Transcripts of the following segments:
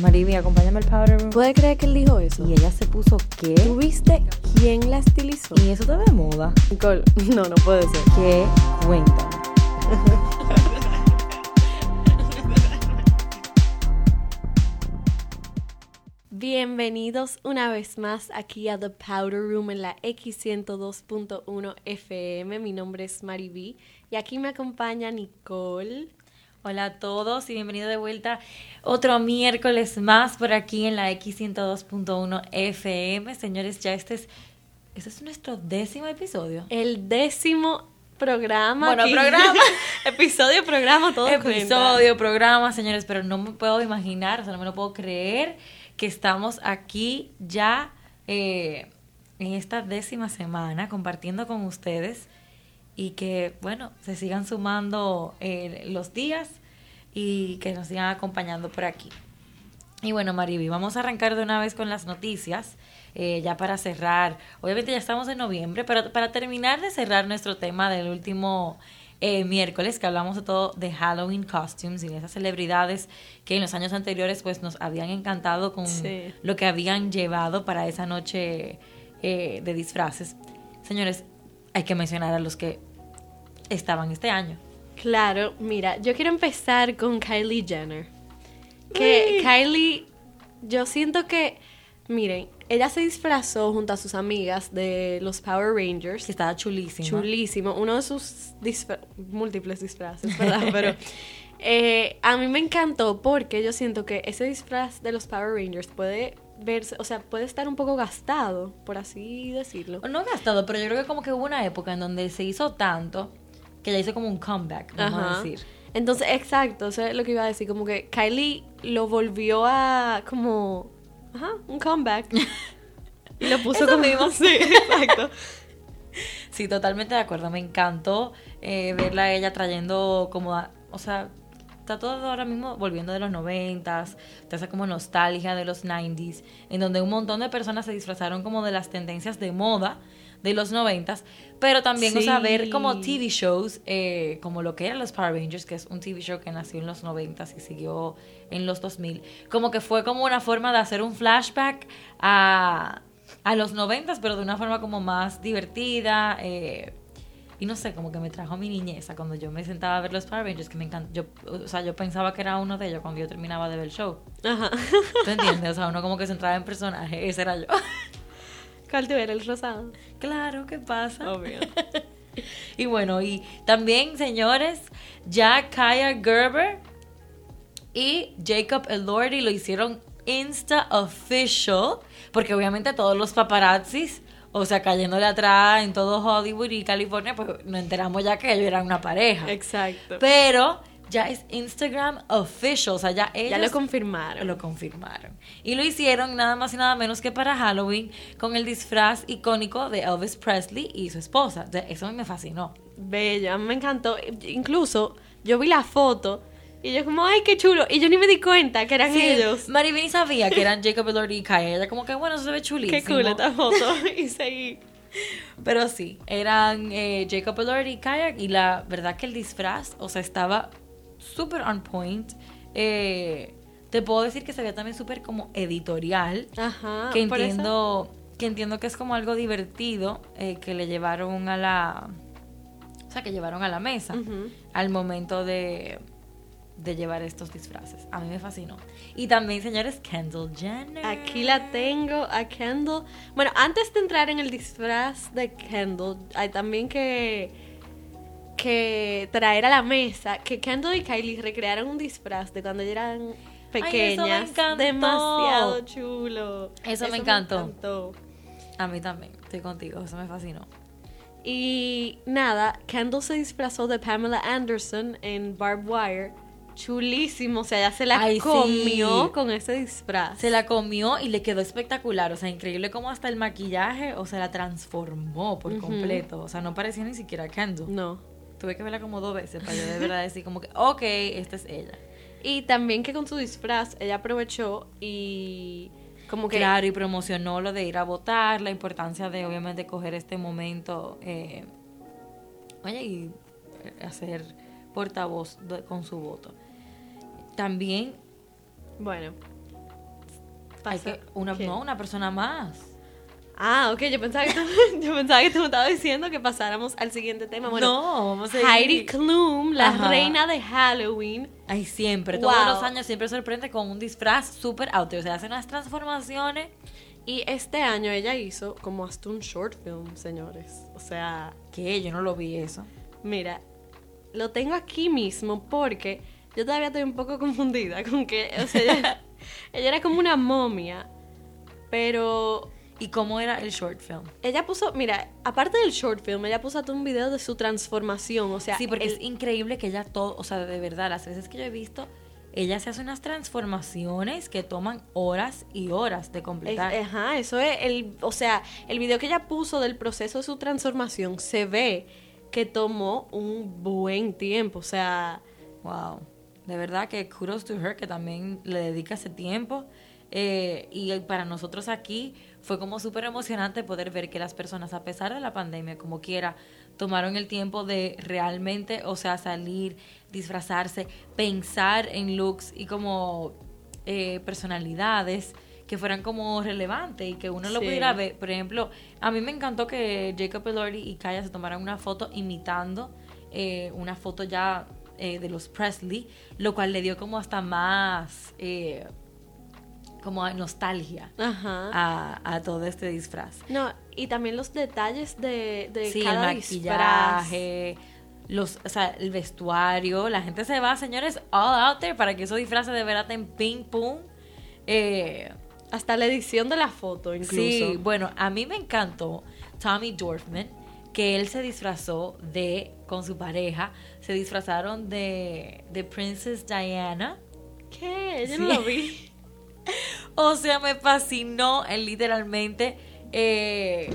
Mariby, acompáñame al powder room. ¿Puede creer que él dijo eso? Y ella se puso qué? ¿Tú viste quién la estilizó? Y eso te de moda. Nicole, no, no puede ser. ¿Qué? Cuéntame. Bienvenidos una vez más aquí a The Powder Room en la X102.1 FM. Mi nombre es Mari B y aquí me acompaña Nicole. Hola a todos y bienvenido de vuelta otro miércoles más por aquí en la X102.1 FM. Señores, ya este es, este es nuestro décimo episodio. El décimo programa. Bueno, aquí. programa. Episodio, programa, todo cuenta. Episodio, programa, señores, pero no me puedo imaginar, o sea, no me lo puedo creer que estamos aquí ya eh, en esta décima semana compartiendo con ustedes y que, bueno, se sigan sumando eh, los días y que nos sigan acompañando por aquí. Y bueno, Mariby, vamos a arrancar de una vez con las noticias, eh, ya para cerrar. Obviamente ya estamos en noviembre, pero para terminar de cerrar nuestro tema del último eh, miércoles, que hablamos de todo de Halloween costumes y de esas celebridades que en los años anteriores pues nos habían encantado con Sí. lo que habían llevado para esa noche eh, de disfraces. Señores, hay que mencionar a los que estaban este año. Claro, mira, yo quiero empezar con Kylie Jenner. Que Kylie, yo siento que, miren, ella se disfrazó junto a sus amigas de los Power Rangers. Que estaba chulísimo. Chulísimo, uno de sus disfra- múltiples disfraces, ¿verdad? Pero eh, a mí me encantó porque yo siento que ese disfraz de los Power Rangers puede verse, o sea, puede estar un poco gastado, por así decirlo. No gastado, pero yo creo que como que hubo una época en donde se hizo tanto que ya hizo como un comeback, vamos a decir. Entonces, exacto, eso es lo que iba a decir, como que Kylie lo volvió a como, ajá, un comeback. y lo puso como mismo. Sí, exacto. Sí, totalmente de acuerdo. Me encantó eh, verla a ella trayendo como, a- o sea, está todo ahora mismo volviendo de los noventas, te hace como nostalgia de los 90s, en donde un montón de personas se disfrazaron como de las tendencias de moda de los noventas, pero también, o sea, Sí. ver como TV shows, eh, como lo que eran los Power Rangers, que es un TV show que nació en los noventas y siguió en los 2000, como que fue como una forma de hacer un flashback a, a los noventas, pero de una forma como más divertida, eh, y no sé, como que me trajo mi niñez, cuando yo me sentaba a ver los Power Rangers, que me encanta. Yo, o sea, yo pensaba que era uno de ellos cuando yo terminaba de ver el show. Ajá. ¿Tú entiendes? O sea, uno como que se entraba en personaje, ese era yo. ¿Cuál te era el rosado? claro, ¿qué pasa? Obvio. Y bueno, y también, señores, ya Kaya Gerber y Jacob Elordi lo hicieron Insta Official, porque obviamente todos los paparazzis, o sea, cayéndole atrás en todo Hollywood y California, pues nos enteramos ya que ellos eran una pareja. Exacto. Pero ya es Instagram Official, o sea, ya ellos ya lo confirmaron. lo confirmaron. Y lo hicieron nada más y nada menos que para Halloween con el disfraz icónico de Elvis Presley y su esposa. Eso a mí me fascinó. Bello, a mí me encantó. Incluso yo vi la foto y yo como, ay, qué chulo. Y yo ni me di cuenta que eran Sí, ellos. Marivini sabía que eran Jacob Elordi y Kaya. Ella como que, bueno, eso se ve chulísimo. Qué cool esta foto. y seguí. Pero sí, eran eh, Jacob Elordi y Kaya. Y la verdad que el disfraz, o sea, estaba súper on point. Eh, te puedo decir que se veía también súper como editorial. Ajá. que entiendo que entiendo que es como algo divertido eh, que le llevaron a la o sea que llevaron a la mesa al momento de de llevar estos disfraces a mí me fascinó y también señores Kendall Jenner Aquí la tengo a Kendall. Bueno, antes de entrar en el disfraz de Kendall, hay también que que traer a la mesa que Kendall y Kylie recrearon un disfraz de cuando eran pequeñas. encantó. Demasiado chulo. Eso me encantó. encantó. a mí también estoy contigo eso me fascinó Y nada, Kendall se disfrazó de Pamela Anderson en Barbed Wire. Chulísimo, o sea, ella se la Ay, sí. comió con ese disfraz. se la comió y le quedó espectacular o sea increíble como hasta el maquillaje o sea la transformó por completo o sea no parecía ni siquiera Kendall No. tuve que verla como dos veces para yo de verdad decir como que ok esta es ella Y también que con su disfraz ella aprovechó y como que Claro, y promocionó lo de ir a votar, la importancia de obviamente coger este momento, eh, oye, y eh, hacer portavoz de- con su voto. También bueno, Hay que, una, ¿Qué? no, una persona más. Ah, ok, yo pensaba, que tú, yo pensaba que tú me estabas diciendo que pasáramos al siguiente tema. Bueno, no, vamos a seguir. Heidi Klum, la Ajá. reina de Halloween. Ay, siempre, Wow. todos los años siempre sorprende con un disfraz súper out. O sea, hace unas transformaciones. Y este año ella hizo como hasta un short film, señores. O sea, Que yo no lo vi eso. mira, lo tengo aquí mismo porque yo todavía estoy un poco confundida con que, o sea, ella, ella era como una momia, pero ¿Y cómo era el short film? ella puso, mira, aparte del short film, ella puso hasta un video de su transformación, o sea, sí, porque el- es increíble que ella todo, o sea, de verdad, las veces que yo he visto, ella se hace unas transformaciones que toman horas y horas de Es- completar. ajá, eso es el, o sea, el video que ella puso del proceso de su transformación se ve que tomó un buen tiempo, o sea, Wow. De verdad que kudos to her que también le dedica ese tiempo. Eh, y para nosotros aquí fue como súper emocionante poder ver que las personas, a pesar de la pandemia, como quiera, tomaron el tiempo de realmente, o sea, salir, disfrazarse, pensar en looks y como eh, personalidades que fueran como relevantes y que uno lo Sí. pudiera ver. Por ejemplo, a mí me encantó que Jacob Elordi y Kaya se tomaran una foto imitando eh, una foto ya eh, de los Presley, lo cual le dio como hasta más eh, como nostalgia a, a todo este disfraz. No, y también los detalles de, de Sí, el cada disfraz. maquillaje, los, o sea, el vestuario, la gente se va, señores, all out there para que esos disfraces de verdad estén ping. Eh, Hasta la edición de la foto, incluso. Sí, bueno, a mí me encantó Tommy Dorfman, que él se disfrazó de, con su pareja, se disfrazaron de, de Princess Diana. ¿Qué? Yo Sí. no lo vi. O sea, me fascinó, él literalmente, eh,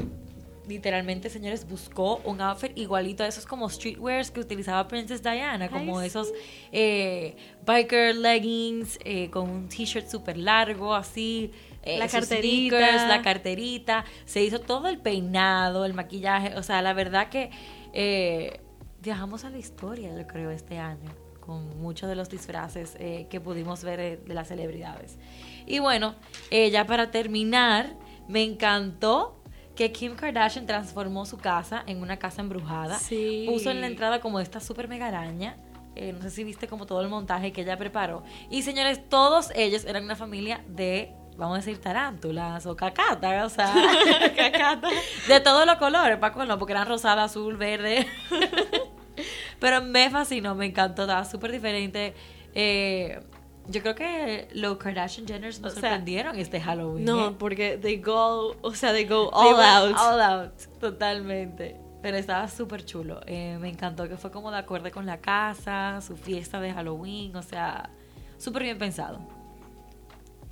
literalmente, señores, buscó un outfit igualito a esos como streetwears que utilizaba Princess Diana, como Ay, esos eh, biker leggings eh, con un t-shirt súper largo, así. Eh, La carterita. la carterita, se hizo todo el peinado, el maquillaje, o sea, la verdad que eh, viajamos a la historia, yo creo, este año, con muchos de los disfraces eh, que pudimos ver eh, de las celebridades. Y bueno, ya para terminar, me encantó que Kim Kardashian transformó su casa en una casa embrujada. Sí. Puso en la entrada como esta super mega araña. Eh, no sé si viste como todo el montaje que ella preparó. Y señores, todos ellos eran una familia de, vamos a decir, tarántulas o cacatas, o sea, cacatas. De todos los colores, Paco, no, porque eran rosada, azul, verde. Pero me fascinó, me encantó, estaba súper diferente. Eh, yo creo que los Kardashian Jenners nos O sea, sorprendieron este Halloween. No, ¿eh? porque they go, o sea, they go all out. All out, totalmente. Pero estaba súper chulo. Eh, me encantó que fue como de acuerdo con la casa, su fiesta de Halloween, o sea, súper bien pensado.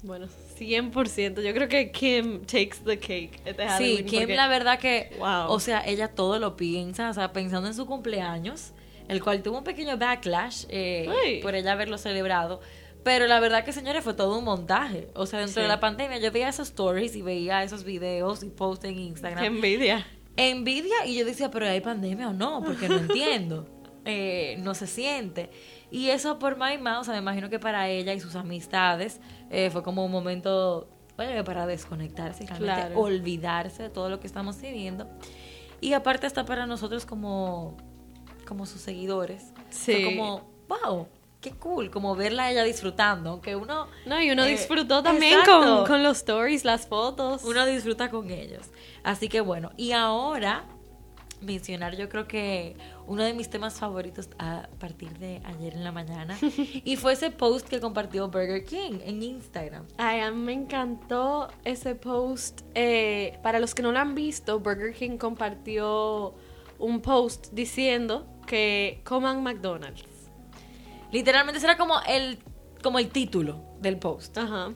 Bueno, 100%. Yo creo que Kim takes the cake. Este Sí, Kim, porque- la verdad que, Wow. o sea, ella todo lo piensa, o sea, pensando en su cumpleaños, el cual tuvo un pequeño backlash eh, por ella haberlo celebrado. Pero la verdad que, señores, fue todo un montaje. O sea, dentro Sí. de la pandemia yo veía esos stories y veía esos videos y posts en Instagram. Qué envidia. envidia y yo decía, pero hay pandemia o no, porque no entiendo. Eh, no se siente. Y eso por My Mouth, o sea, me imagino que para ella y sus amistades eh, fue como un momento, oye, para desconectarse realmente Claro. olvidarse de todo lo que estamos viviendo. Y aparte está para nosotros como, como sus seguidores. Sí. Fue como, wow, qué cool, como verla a ella disfrutando, aunque uno... No, y uno eh, disfrutó también con, con los stories, las fotos. Uno disfruta con ellos. Así que bueno, y ahora mencionar yo creo que uno de mis temas favoritos a partir de ayer en la mañana y fue ese post que compartió Burger King en Instagram. Ay, a mí me encantó ese post. Eh, para los que no lo han visto, Burger King compartió un post diciendo que coman McDonald's. Literalmente ese era como el como el título del post. Ajá.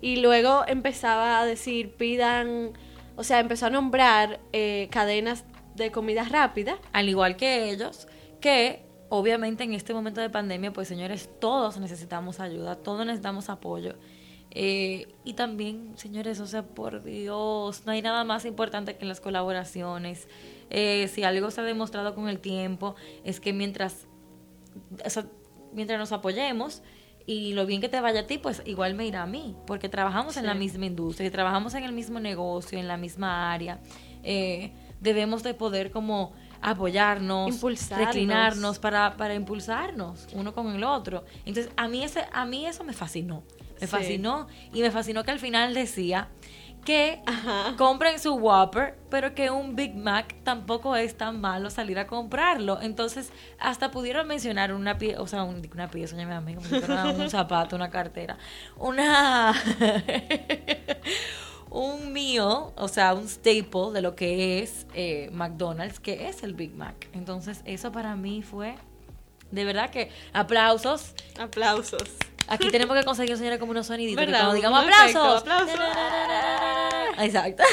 Y luego empezaba a decir, pidan, o sea, empezó a nombrar eh, cadenas de comida rápida. Al igual que ellos, que obviamente en este momento de pandemia, pues señores, todos necesitamos ayuda, todos necesitamos apoyo. Eh, y también, señores, o sea, por Dios, no hay nada más importante que las colaboraciones. Eh, si algo se ha demostrado con el tiempo, es que mientras, o sea, mientras nos apoyemos y lo bien que te vaya a ti, pues igual me irá a mí, porque trabajamos en la Sí. misma industria, y trabajamos en el mismo negocio, en la misma área. Eh, debemos de poder como apoyarnos, Impulsarnos. reclinarnos para, para impulsarnos uno con el otro. Entonces, a mí, ese, a mí eso me fascinó. Me Sí. fascinó. Y me fascinó que al final decía que Ajá. compren su Whopper, pero que un Big Mac tampoco es tan malo salir a comprarlo. Entonces, hasta pudieron mencionar una pieza, o sea, un- una pieza, si fuera un zapato, una cartera, una... un meal, o sea, un staple de lo que es eh, McDonald's, que es el Big Mac. Entonces, eso para mí fue, de verdad que, aplausos. Aplausos. Aquí tenemos que conseguir, señora, como unos soniditos. que cuando digamos aplausos. aplausos. Exacto.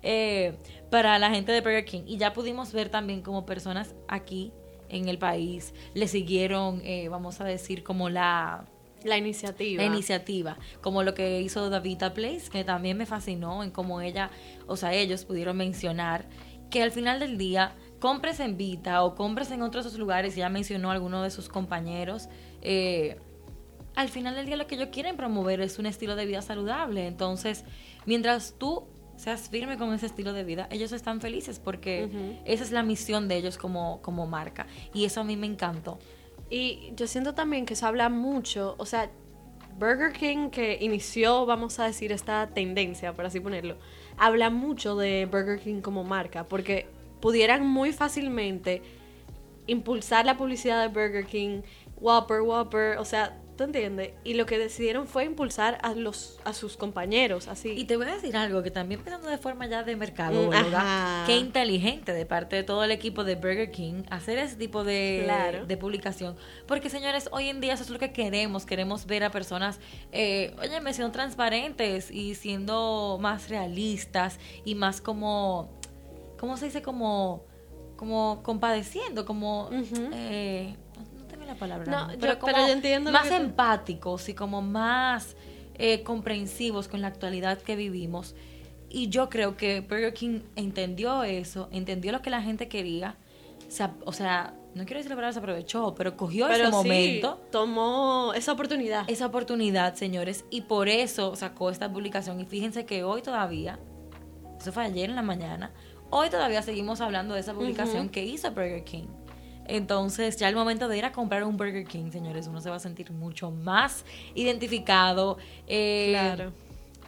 Eh, para la gente de Burger King. Y ya pudimos ver también como personas aquí en el país le siguieron, eh, vamos a decir, como la, La iniciativa. la iniciativa, como lo que hizo Davita Place, que también me fascinó en cómo ella, o sea, ellos pudieron mencionar que al final del día compres en Vita o compres en otros lugares, ya mencionó alguno de sus compañeros, eh, al final del día lo que ellos quieren promover es un estilo de vida saludable. Entonces, mientras tú seas firme con ese estilo de vida, ellos están felices porque esa es la misión de ellos como, como marca. Y eso a mí me encantó. Y yo siento también que eso habla mucho, o sea, Burger King que inició, vamos a decir, esta tendencia, por así ponerlo, habla mucho de Burger King como marca, porque pudieran muy fácilmente impulsar la publicidad de Burger King, Whopper, Whopper, o sea, ¿tú entiendes? Y lo que decidieron fue impulsar a los a sus compañeros, así. Y te voy a decir algo que también pensando de forma ya de mercado, Mm, ajá. qué inteligente de parte de todo el equipo de Burger King hacer ese tipo de, Claro. de publicación. Porque señores, hoy en día eso es lo que queremos. Queremos ver a personas, eh, oye, me siendo transparentes y siendo más realistas y más como, ¿cómo se dice? Como, como compadeciendo, como... Eh, la palabra. No, yo- pero, como pero yo entiendo lo más empáticos y como más eh, comprensivos con la actualidad que vivimos. Y yo creo que Burger King entendió eso, entendió lo que la gente quería. Se o sea, no quiero decir la palabra se aprovechó, pero cogió Pero ese sí, momento, tomó esa oportunidad. esa oportunidad, señores, y por eso sacó esta publicación. Y fíjense que hoy todavía, eso fue ayer en la mañana, hoy todavía seguimos hablando de esa publicación Ujú. que hizo Burger King. Entonces, ya el momento de ir a comprar un Burger King, señores, uno se va a sentir mucho más identificado. eh, Claro.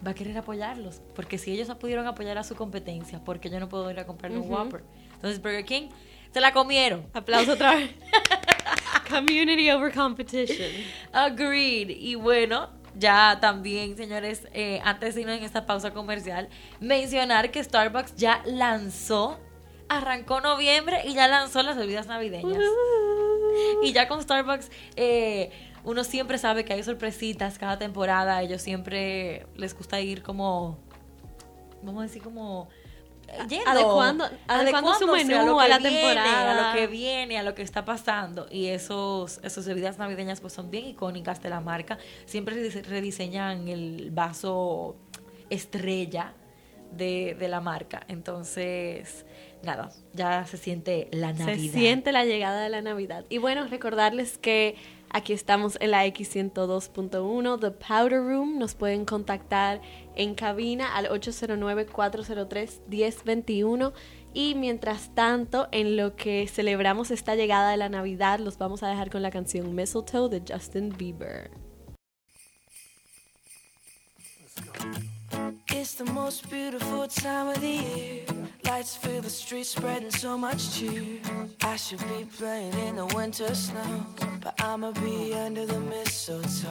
Va a querer apoyarlos, porque si ellos pudieron apoyar a su competencia, ¿por qué yo no puedo ir a comprar un. Whopper? Entonces, Burger King se la comieron. Aplauso otra vez. Community over competition. Agreed. Y bueno, ya también, señores, eh, antes de irnos en esta pausa comercial, mencionar que Starbucks ya lanzó, arrancó noviembre y ya lanzó las bebidas navideñas. Y ya con Starbucks, eh, uno siempre sabe que hay sorpresitas cada temporada. Ellos siempre les gusta ir como, vamos a decir, como eh, yendo, Adecuando- adecuando su menú a la viene, temporada. a lo que viene, a lo que está pasando. Y esos, esos bebidas navideñas pues son bien icónicas de la marca. Siempre redise- rediseñan el vaso estrella de, de la marca. Entonces, nada, ya se siente la Navidad. Se siente la llegada de la Navidad. Y bueno, recordarles que aquí estamos en la X102.1, The Powder Room. Nos pueden contactar en cabina al 809-403-1021. Y mientras tanto, en lo que celebramos esta llegada de la Navidad, los vamos a dejar con la canción Mistletoe de Justin Bieber. It's the most beautiful time of the year. Lights fill the streets, spreading so much cheer. I should be playing in the winter snow, but I'ma be under the mistletoe.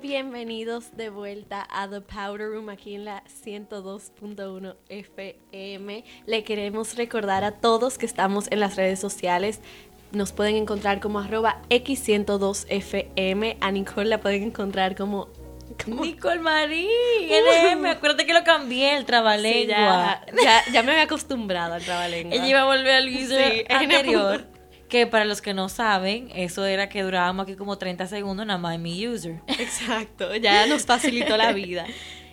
Bienvenidos de vuelta a The Powder Room aquí en la 102.1 FM. Le queremos recordar a todos que estamos en las redes sociales. Nos pueden encontrar como arroba X102FM. A Nicole la pueden encontrar como... Nicole Marie, NM, acuérdate que lo cambié el Sí, trabalengua. ya, ya, ya me había acostumbrado al trabalengua. Ella iba a volver al user Sí, anterior. Que para los que no saben, eso era que durábamos aquí como 30 segundos nada más en mi user. Exacto, ya nos facilitó la vida.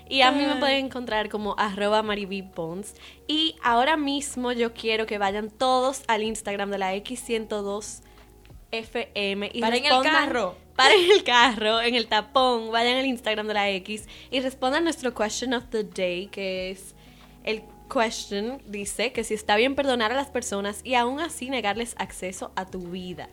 Y a mí me pueden encontrar como arroba maribipons. Y ahora mismo yo quiero que vayan todos al Instagram de la X102 FM y Paren el carro. Paren el carro, en el tapón, vayan al Instagram de la X y respondan nuestro question of the day, que es el question dice que si está bien perdonar a las personas y aún así negarles acceso a tu vida.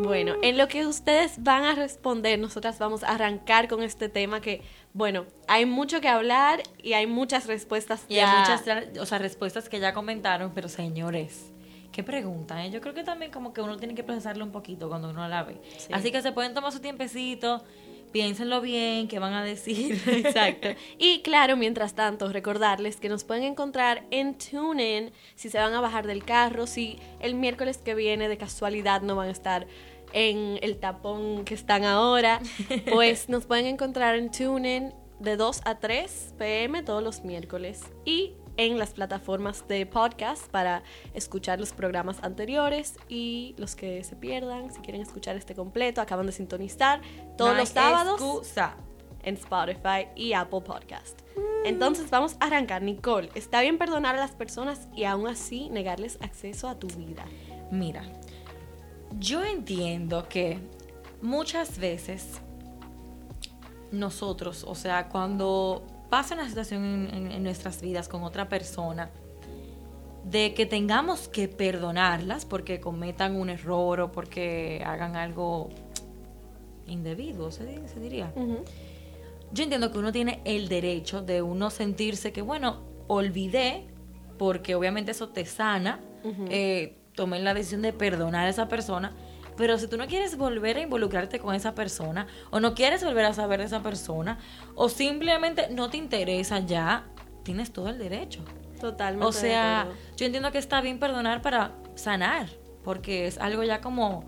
Bueno, en lo que ustedes van a responder, nosotras vamos a arrancar con este tema que, bueno, hay mucho que hablar y hay muchas respuestas. Y ya. hay muchas o sea, respuestas que ya comentaron, pero señores, qué pregunta, ¿eh? Yo creo que también como que uno tiene que procesarlo un poquito cuando uno la ve. Sí. Así que se pueden tomar su tiempecito, piénsenlo bien, qué van a decir. Exacto. Y claro, mientras tanto, recordarles que nos pueden encontrar en TuneIn si se van a bajar del carro, si el miércoles que viene de casualidad no van a estar en el tapón que están ahora, pues nos pueden encontrar en TuneIn de 2 a 3 pm todos los miércoles y en las plataformas de podcast para escuchar los programas anteriores y los que se pierdan, si quieren escuchar este completo, acaban de sintonizar todos No los sábados excusa. en Spotify y Apple Podcast. Entonces vamos a arrancar. Nicole, ¿está bien perdonar a las personas y aún así negarles acceso a tu vida? Mira, yo entiendo que muchas veces nosotros, o sea, cuando pasa una situación en, en- en nuestras vidas con otra persona, de que tengamos que perdonarlas porque cometan un error o porque hagan algo indebido, se diría. Yo entiendo que uno tiene el derecho de uno sentirse que, bueno, olvidé, porque obviamente eso te sana, eh, tomé la decisión de perdonar a esa persona, pero si tú no quieres volver a involucrarte con esa persona, o no quieres volver a saber de esa persona, o simplemente no te interesa ya, tienes todo el derecho. Totalmente. O sea, yo entiendo que está bien perdonar para sanar, porque es algo ya como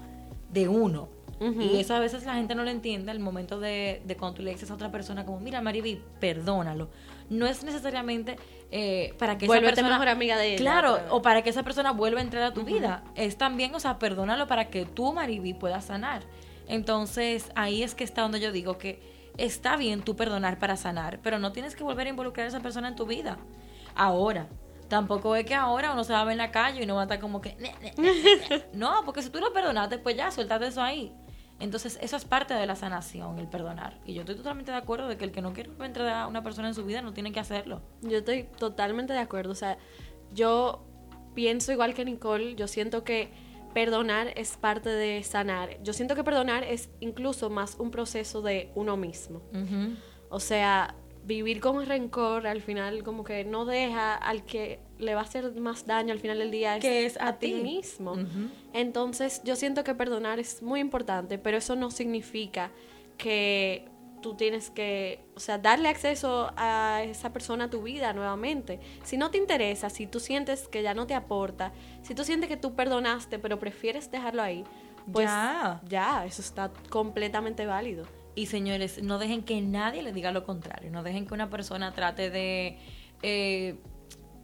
de uno. Y eso a veces la gente no lo entiende al momento de, de cuando tú le dices a otra persona como, mira, Mariby, perdónalo. No es necesariamente eh, para que esa persona... mejor amiga de ella, Claro, o para que esa persona vuelva a entrar a tu vida. Es también, o sea, perdónalo para que tú, Mariby, puedas sanar. Entonces, ahí es que está donde yo digo que está bien tú perdonar para sanar, pero no tienes que volver a involucrar a esa persona en tu vida. Ahora, tampoco es que ahora uno se va a ver en la calle y no va a estar como que... "Ne, ne, ne, ne, ne". No, porque si tú lo perdonaste, pues ya, suéltate eso ahí. Entonces, eso es parte de la sanación, el perdonar. Y yo estoy totalmente de acuerdo de que el que no quiere entrar a una persona en su vida no tiene que hacerlo. Yo estoy totalmente de acuerdo. O sea, yo pienso igual que Nicole. Yo siento que perdonar es parte de sanar. Yo siento que perdonar es incluso más un proceso de uno mismo. O sea, vivir con rencor al final como que no deja al que le va a hacer más daño al final del día Que es a ti ti. mismo. Entonces, yo siento que perdonar es muy importante, pero eso no significa que tú tienes que, o sea, darle acceso a esa persona a tu vida nuevamente. Si no te interesa, si tú sientes que ya no te aporta, si tú sientes que tú perdonaste, pero prefieres dejarlo ahí, pues Ya. ya, eso está completamente válido. Y señores, no dejen que nadie le diga lo contrario. No dejen que una persona trate de eh,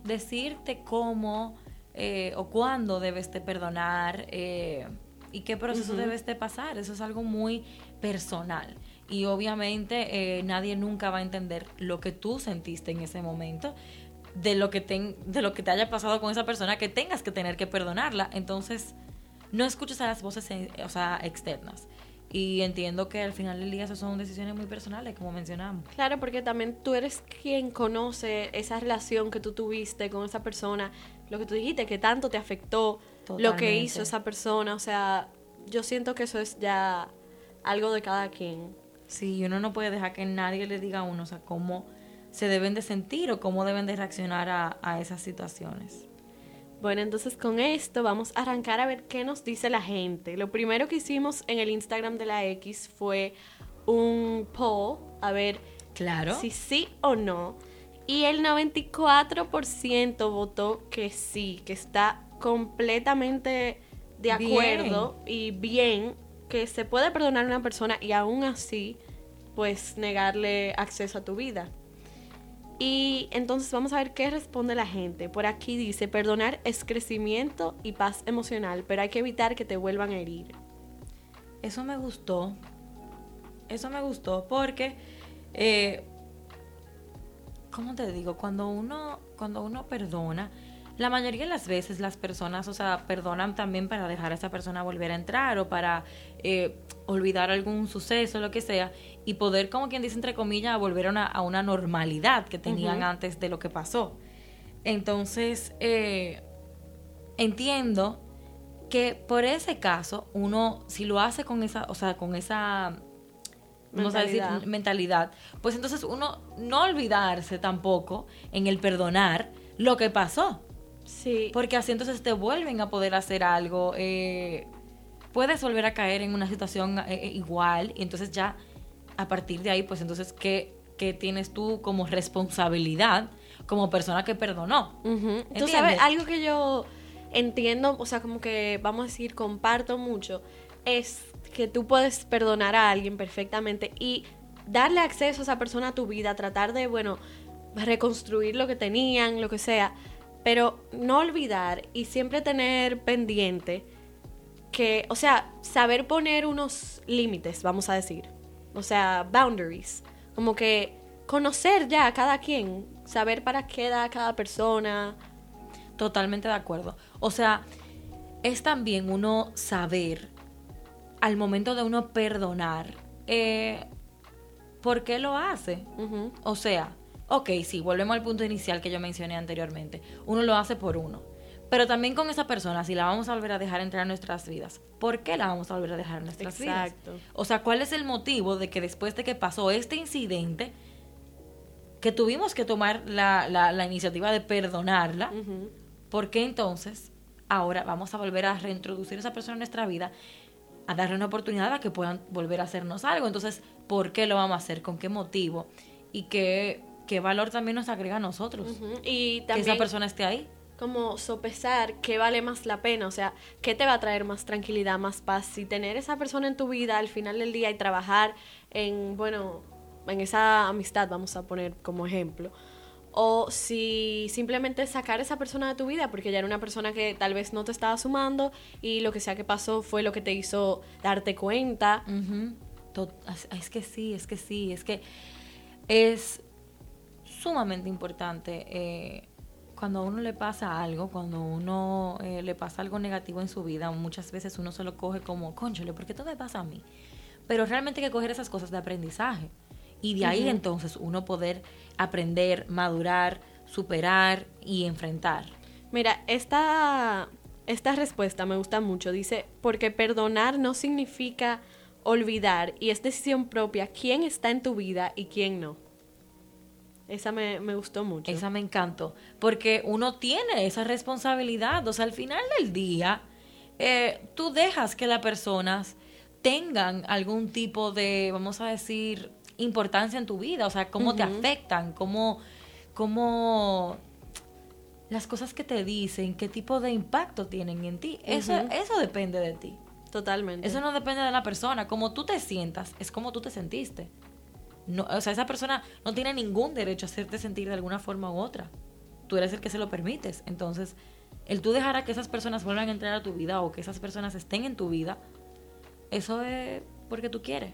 decirte cómo eh, o cuándo debes de perdonar eh, y qué proceso debes de pasar. Eso es algo muy personal. Y obviamente eh, nadie nunca va a entender lo que tú sentiste en ese momento. De lo, que te, de lo que te haya pasado con esa persona que tengas que tener que perdonarla. Entonces, no escuches a las voces eh, o sea, externas. Y entiendo que al final del día esas son decisiones muy personales, como mencionamos. Claro, porque también tú eres quien conoce esa relación que tú tuviste con esa persona, lo que tú dijiste, que tanto te afectó, lo que Totalmente. hizo esa persona. O sea, yo siento que eso es ya algo de cada quien. Sí, uno no puede dejar que nadie le diga a uno, o sea, cómo se deben de sentir o cómo deben de reaccionar a, a esas situaciones. Bueno, entonces con esto vamos a arrancar a ver qué nos dice la gente. Lo primero que hicimos en el Instagram de la X fue un poll, a ver Claro. si sí o no. Y el 94% votó que sí, que está completamente de Bien. acuerdo y bien que se puede perdonar a una persona y aún así, pues negarle acceso a tu vida. Y entonces vamos a ver qué responde la gente. Por aquí dice, perdonar es crecimiento y paz emocional, pero hay que evitar que te vuelvan a herir. Eso me gustó. Eso me gustó porque, eh, ¿cómo te digo? Cuando uno, cuando uno perdona, la mayoría de las veces las personas, o sea, perdonan también para dejar a esa persona volver a entrar o para eh, olvidar algún suceso, lo que sea, y poder, como quien dice, entre comillas, volver a una, a una normalidad que tenían antes de lo que pasó. Entonces, eh, entiendo que por ese caso, uno, si lo hace con esa, o sea, con esa vamos a decir, mentalidad, pues entonces uno no olvidarse tampoco en el perdonar lo que pasó. Sí. Porque así entonces te vuelven a poder hacer algo. Eh, puedes volver a caer en una situación eh, eh, igual y entonces ya a partir de ahí, pues entonces, ¿qué, qué tienes tú como responsabilidad como persona que perdonó? Tú sabes, algo que yo entiendo, o sea, como que vamos a decir, comparto mucho, es que tú puedes perdonar a alguien perfectamente y darle acceso a esa persona a tu vida, tratar de, bueno, reconstruir lo que tenían, lo que sea, pero no olvidar y siempre tener pendiente que, o sea, saber poner unos límites, vamos a decir, o sea, boundaries, como que conocer ya a cada quien, saber para qué da cada persona. Totalmente de acuerdo. O sea, es también uno saber al momento de uno perdonar, eh, ¿por qué lo hace? O sea, ok, sí, volvemos al punto inicial que yo mencioné anteriormente. Uno lo hace por uno. Pero también con esa persona, si la vamos a volver a dejar entrar en nuestras vidas, ¿por qué la vamos a volver a dejar en nuestras Exacto. vidas? O sea, ¿cuál es el motivo de que después de que pasó este incidente, que tuvimos que tomar la, la, iniciativa de perdonarla, ¿por qué entonces ahora vamos a volver a reintroducir a esa persona en nuestra vida a darle una oportunidad a que puedan volver a hacernos algo. Entonces, ¿por qué lo vamos a hacer? ¿Con qué motivo? Y qué, qué valor también nos agrega a nosotros. Y también, que esa persona esté ahí. Como sopesar qué vale más la pena, o sea, qué te va a traer más tranquilidad, más paz. Si tener esa persona en tu vida al final del día y trabajar en, bueno, en esa amistad, vamos a poner como ejemplo o si simplemente sacar a esa persona de tu vida porque ya era una persona que tal vez no te estaba sumando y lo que sea que pasó fue lo que te hizo darte cuenta. Es que sí, es que sí, es que es sumamente importante eh, cuando a uno le pasa algo, cuando uno eh, le pasa algo negativo en su vida, muchas veces uno se lo coge como, conchole, ¿por qué todo me pasa a mí? Pero realmente hay que coger esas cosas de aprendizaje. Y de ahí entonces uno poder aprender, madurar, superar y enfrentar. Mira, esta, esta respuesta me gusta mucho. Dice, porque perdonar no significa olvidar y es decisión propia quién está en tu vida y quién no. Esa me, gustó mucho. Esa me encantó. Porque uno tiene esa responsabilidad. O sea, al final del día, eh, tú dejas que las personas tengan algún tipo de, vamos a decir, importancia en tu vida, o sea, cómo te afectan, cómo, cómo las cosas que te dicen, qué tipo de impacto tienen en ti. Eso, eso depende de ti. Totalmente. Eso no depende de la persona. Como tú te sientas, es como tú te sentiste. No, o sea, esa persona no tiene ningún derecho a hacerte sentir de alguna forma u otra. Tú eres el que se lo permites. Entonces, el tú dejar a que esas personas vuelvan a entrar a tu vida o que esas personas estén en tu vida, eso es porque tú quieres.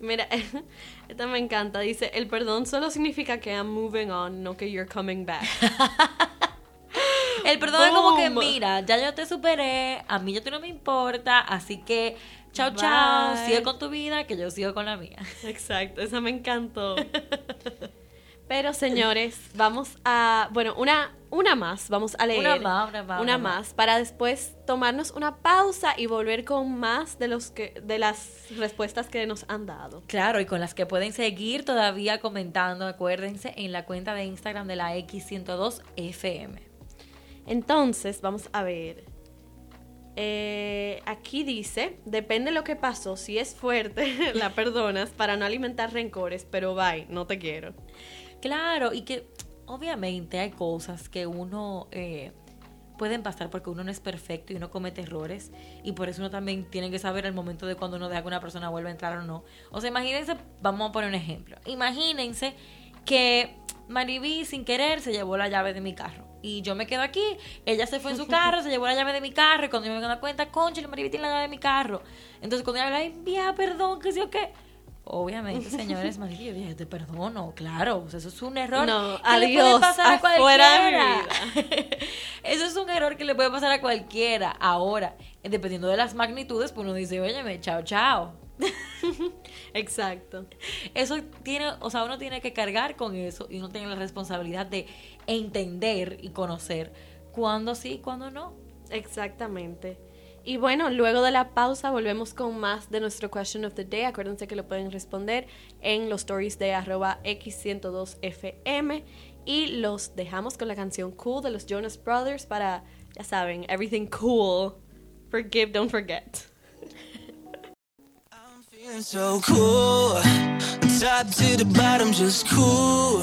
Mira, esta me encanta. Dice, el perdón solo significa que I'm moving on, no que you're coming back. el perdón es como que, mira, ya yo te superé, a mí ya tú no me importa, así que chao, chao, sigue con tu vida, que yo sigo con la mía. Exacto, esa me encantó. Pero señores, vamos a, bueno, una, una más, vamos a leer. Una más, una más. Una, más, para después tomarnos una pausa y volver con más de, los que, de las respuestas que nos han dado. Claro, y con las que pueden seguir todavía comentando, acuérdense, en la cuenta de Instagram de la X102FM. Entonces, vamos a ver. Eh, aquí dice, depende de lo que pasó, si es fuerte, la perdonas para no alimentar rencores, pero bye, no te quiero. Claro, y que obviamente hay cosas que uno eh, pueden pasar porque uno no es perfecto y uno comete errores y por eso uno también tiene que saber el momento de cuando uno deja que una persona vuelva a entrar o no. O sea, imagínense, vamos a poner un ejemplo. Imagínense que Mariví sin querer se llevó la llave de mi carro y yo me quedo aquí, ella se fue en su carro, se llevó la llave de mi carro y cuando yo me doy cuenta, concha, Mariví tiene la llave de mi carro. Entonces cuando ella me envía perdón, que sí o qué Obviamente, señores, Marilia, yo dije, te perdono, claro, o sea, eso es un error. No, que le puede adiós, pasar a afuera de mi cualquiera. eso es un error que le puede pasar a cualquiera. Ahora, dependiendo de las magnitudes, pues uno dice, óyeme, chao, chao. Exacto. Eso tiene, o sea, uno tiene que cargar con eso y uno tiene la responsabilidad de entender y conocer cuándo sí y cuándo no. Exactamente. Y bueno, luego de la pausa volvemos con más de nuestro question of the day. Acuérdense que lo pueden responder en los stories de arroba x102fm y los dejamos con la canción Cool de los Jonas Brothers para, ya saben, everything cool. Forgive, don't forget. Feeling so cool. Top to the bottom, just cool.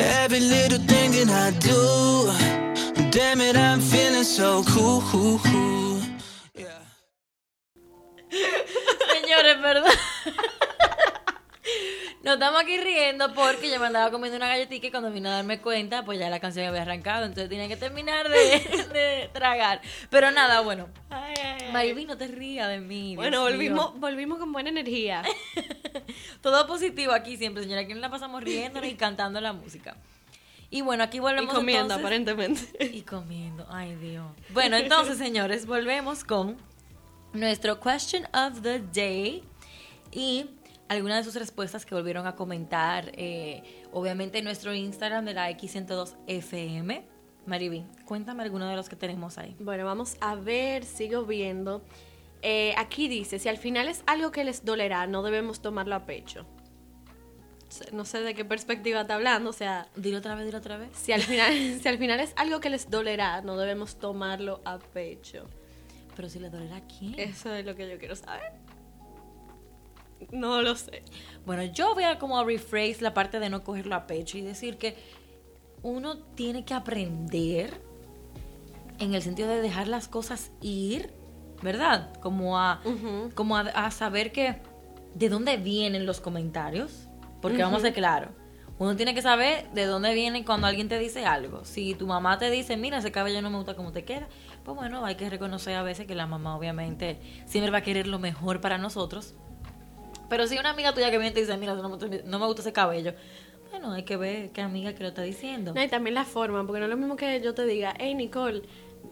Every little thing that I do. Damn it, I'm feeling so cool. Yeah. Señores, perdón. Nos estamos aquí riendo porque yo me andaba comiendo una galletita y cuando vine a darme cuenta, pues ya la canción había arrancado, entonces tenía que terminar de, de tragar. Pero nada, bueno. Ay, no te rías de mí. Bueno, volvimos, volvimos con buena energía. Todo positivo aquí siempre, señora. Aquí nos la pasamos riendo y cantando la música. Y bueno, aquí Y volvemos comiendo, entonces- aparentemente. Y comiendo, ay Dios. Bueno, entonces, señores, volvemos con nuestro question of the day y algunas de sus respuestas que volvieron a comentar, eh, obviamente en nuestro Instagram de la X102FM. Mariby, cuéntame alguno de los que tenemos ahí. Bueno, vamos a ver, sigo viendo. Eh, aquí dice, si al final es algo que les dolerá, no debemos tomarlo a pecho. No sé de qué perspectiva está hablando, o sea, Dilo otra vez, dilo otra vez. si al final, si al final es algo que les dolerá, no debemos tomarlo a pecho. Pero si le dolerá a quién. Eso es lo que yo quiero saber. No lo sé. Bueno, yo voy a como rephrase la parte de no cogerlo a pecho y decir que uno tiene que aprender en el sentido de dejar las cosas ir, ¿verdad? Como a, como a, a saber que de dónde vienen los comentarios, porque vamos a ser claros. Uno tiene que saber de dónde vienen cuando alguien te dice algo. Si tu mamá te dice, mira, ese cabello no me gusta como te queda, pues bueno, hay que reconocer a veces que la mamá obviamente siempre va a querer lo mejor para nosotros. Pero si una amiga tuya que viene y te dice, mira, no me, gusta- no me gusta ese cabello, bueno, hay que ver qué amiga que lo está diciendo. No, y también la forma, porque no es lo mismo que yo te diga, hey Nicole,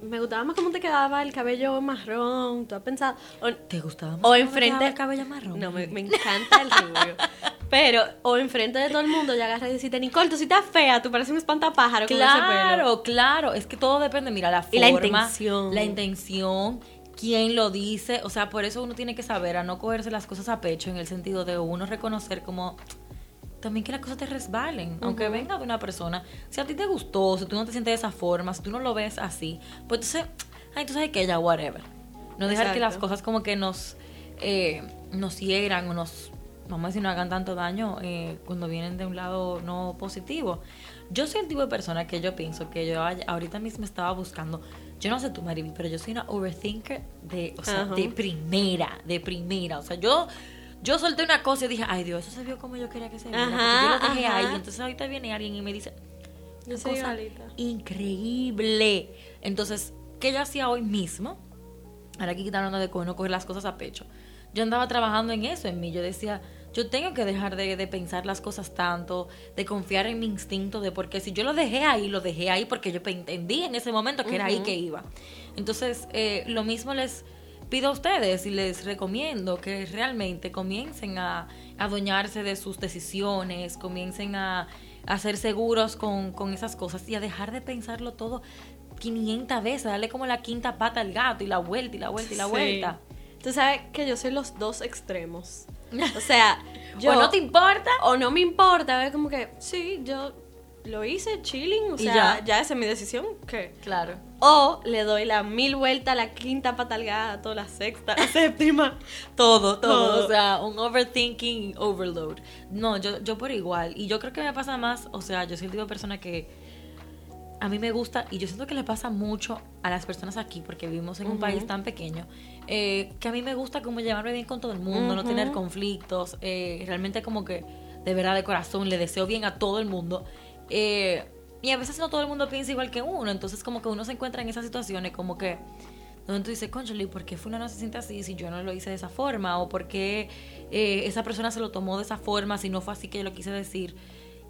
me gustaba más cómo te quedaba el cabello marrón, tú has pensado... O, ¿Te gustaba más o enfrente... el cabello marrón? No, me, me encanta el rubio. Pero, o enfrente de todo el mundo, ya agarra y decirte, Nicole, tú sí estás fea, tú pareces un espantapájaro con ese pelo. Claro, claro, es que todo depende, mira, la forma, Y la intención. la intención, quién lo dice, o sea, por eso uno tiene que saber a no cogerse las cosas a pecho en el sentido de uno reconocer como también que las cosas te resbalen, aunque venga de una persona, si a ti te gustó, si tú no te sientes de esa forma, si tú no lo ves así, pues entonces, ay, tú sabes que ya, whatever. No dejar que las cosas como que nos, eh, nos hieran o nos, vamos a decir, no hagan tanto daño eh, cuando vienen de un lado no positivo. Yo soy el tipo de persona que yo pienso que yo ahorita mismo estaba buscando, yo no sé tú, Mariby, pero yo soy una overthinker de, o sea, Ajá. de primera, de primera. O sea, yo, yo solté una cosa y dije, ay Dios, eso se vio como yo quería que se viera. yo lo dejé ajá. ahí. Entonces ahorita viene alguien y me dice, una cosa increíble. Entonces, ¿qué yo hacía hoy mismo? Ahora aquí hablando de no coger las cosas a pecho. Yo andaba trabajando en eso, en mí. Yo decía, yo tengo que dejar de, de pensar las cosas tanto, de confiar en mi instinto, de porque si yo lo dejé ahí, lo dejé ahí porque yo entendí en ese momento que era ahí que iba. Entonces, eh, lo mismo les pido a ustedes y les recomiendo que realmente comiencen a adueñarse de sus decisiones, comiencen a, a ser seguros con, con esas cosas y a dejar de pensarlo todo 500 veces, darle como la quinta pata al gato y la vuelta y la vuelta y la Sí. vuelta. Tú sabes que yo soy los dos extremos. O sea, yo... ¿O no te importa? o no me importa, es como que, sí, yo lo hice chilling, o sea, ya. ya, esa es mi decisión, ¿qué? Claro. O le doy la mil vueltas, la quinta pata al gato, la sexta, la séptima, todo, Todo, todo. o sea, un overthinking overload. No, yo, yo por igual. Y yo creo que me pasa más, o sea, yo soy el tipo de persona que a mí me gusta, y yo siento que le pasa mucho a las personas aquí, porque vivimos en un país tan pequeño, eh, que a mí me gusta como llevarme bien con todo el mundo, no tener conflictos, eh, realmente como que de verdad de corazón le deseo bien a todo el mundo. Eh, y a veces no todo el mundo piensa igual que uno, entonces como que uno se encuentra en esas situaciones como que donde tú dices, conchale, ¿por qué fulano se siente así si yo no lo hice de esa forma? ¿O por qué esa persona se lo tomó de esa forma si no fue así que yo lo quise decir?